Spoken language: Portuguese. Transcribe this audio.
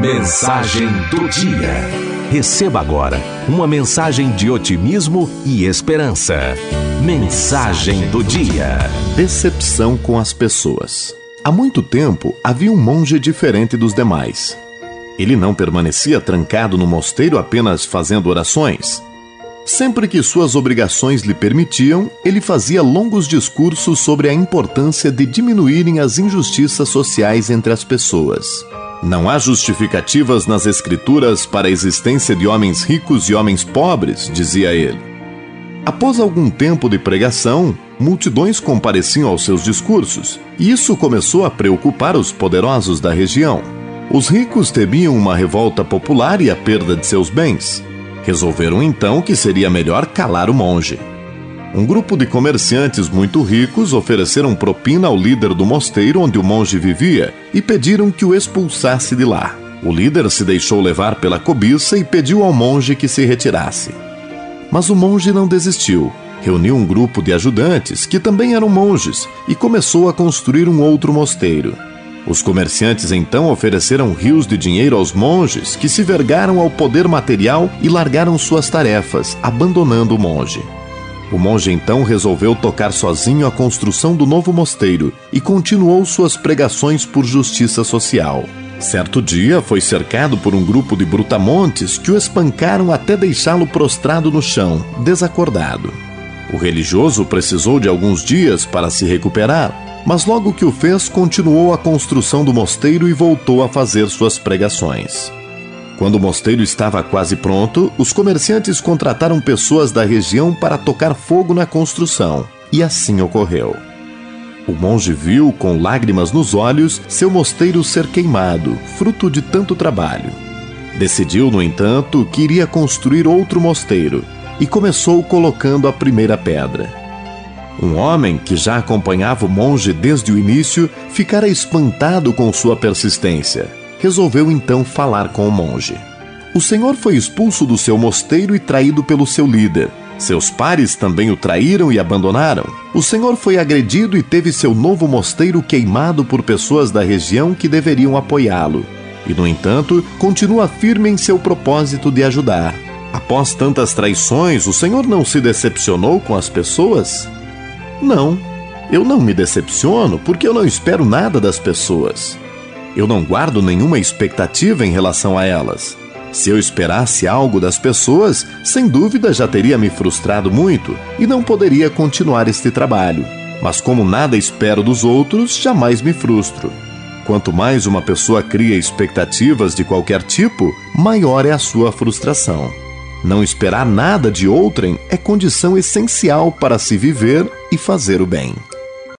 Mensagem do dia. Receba agora uma mensagem de otimismo e esperança. Mensagem do dia. Decepção com as pessoas. Há muito tempo havia um monge diferente dos demais. Ele não permanecia trancado no mosteiro apenas fazendo orações. Sempre que suas obrigações lhe permitiam, ele fazia longos discursos sobre a importância de diminuírem as injustiças sociais entre as pessoas. Não há justificativas nas Escrituras para a existência de homens ricos e homens pobres, dizia ele. Após algum tempo de pregação, multidões compareciam aos seus discursos, e isso começou a preocupar os poderosos da região. Os ricos temiam uma revolta popular e a perda de seus bens. Resolveram então que seria melhor calar o monge. Um grupo de comerciantes muito ricos ofereceram propina ao líder do mosteiro onde o monge vivia e pediram que o expulsasse de lá. O líder se deixou levar pela cobiça e pediu ao monge que se retirasse. Mas o monge não desistiu. Reuniu um grupo de ajudantes, que também eram monges, e começou a construir um outro mosteiro. Os comerciantes então ofereceram rios de dinheiro aos monges, que se vergaram ao poder material e largaram suas tarefas, abandonando o monge. O monge então resolveu tocar sozinho a construção do novo mosteiro e continuou suas pregações por justiça social. Certo dia foi cercado por um grupo de brutamontes que o espancaram até deixá-lo prostrado no chão, desacordado. O religioso precisou de alguns dias para se recuperar, mas logo que o fez, continuou a construção do mosteiro e voltou a fazer suas pregações. Quando o mosteiro estava quase pronto, os comerciantes contrataram pessoas da região para tocar fogo na construção, e assim ocorreu. O monge viu, com lágrimas nos olhos, seu mosteiro ser queimado, fruto de tanto trabalho. Decidiu, no entanto, que iria construir outro mosteiro e começou colocando a primeira pedra. Um homem que já acompanhava o monge desde o início ficara espantado com sua persistência. Resolveu então falar com o monge. O senhor foi expulso do seu mosteiro e traído pelo seu líder. Seus pares também o traíram e abandonaram. O senhor foi agredido e teve seu novo mosteiro queimado por pessoas da região que deveriam apoiá-lo. E, no entanto, continua firme em seu propósito de ajudar. Após tantas traições, o senhor não se decepcionou com as pessoas? Não, eu não me decepciono porque eu não espero nada das pessoas. Eu não guardo nenhuma expectativa em relação a elas. Se eu esperasse algo das pessoas, sem dúvida já teria me frustrado muito e não poderia continuar este trabalho. Mas como nada espero dos outros, jamais me frustro. Quanto mais uma pessoa cria expectativas de qualquer tipo, maior é a sua frustração. Não esperar nada de outrem é condição essencial para se viver e fazer o bem.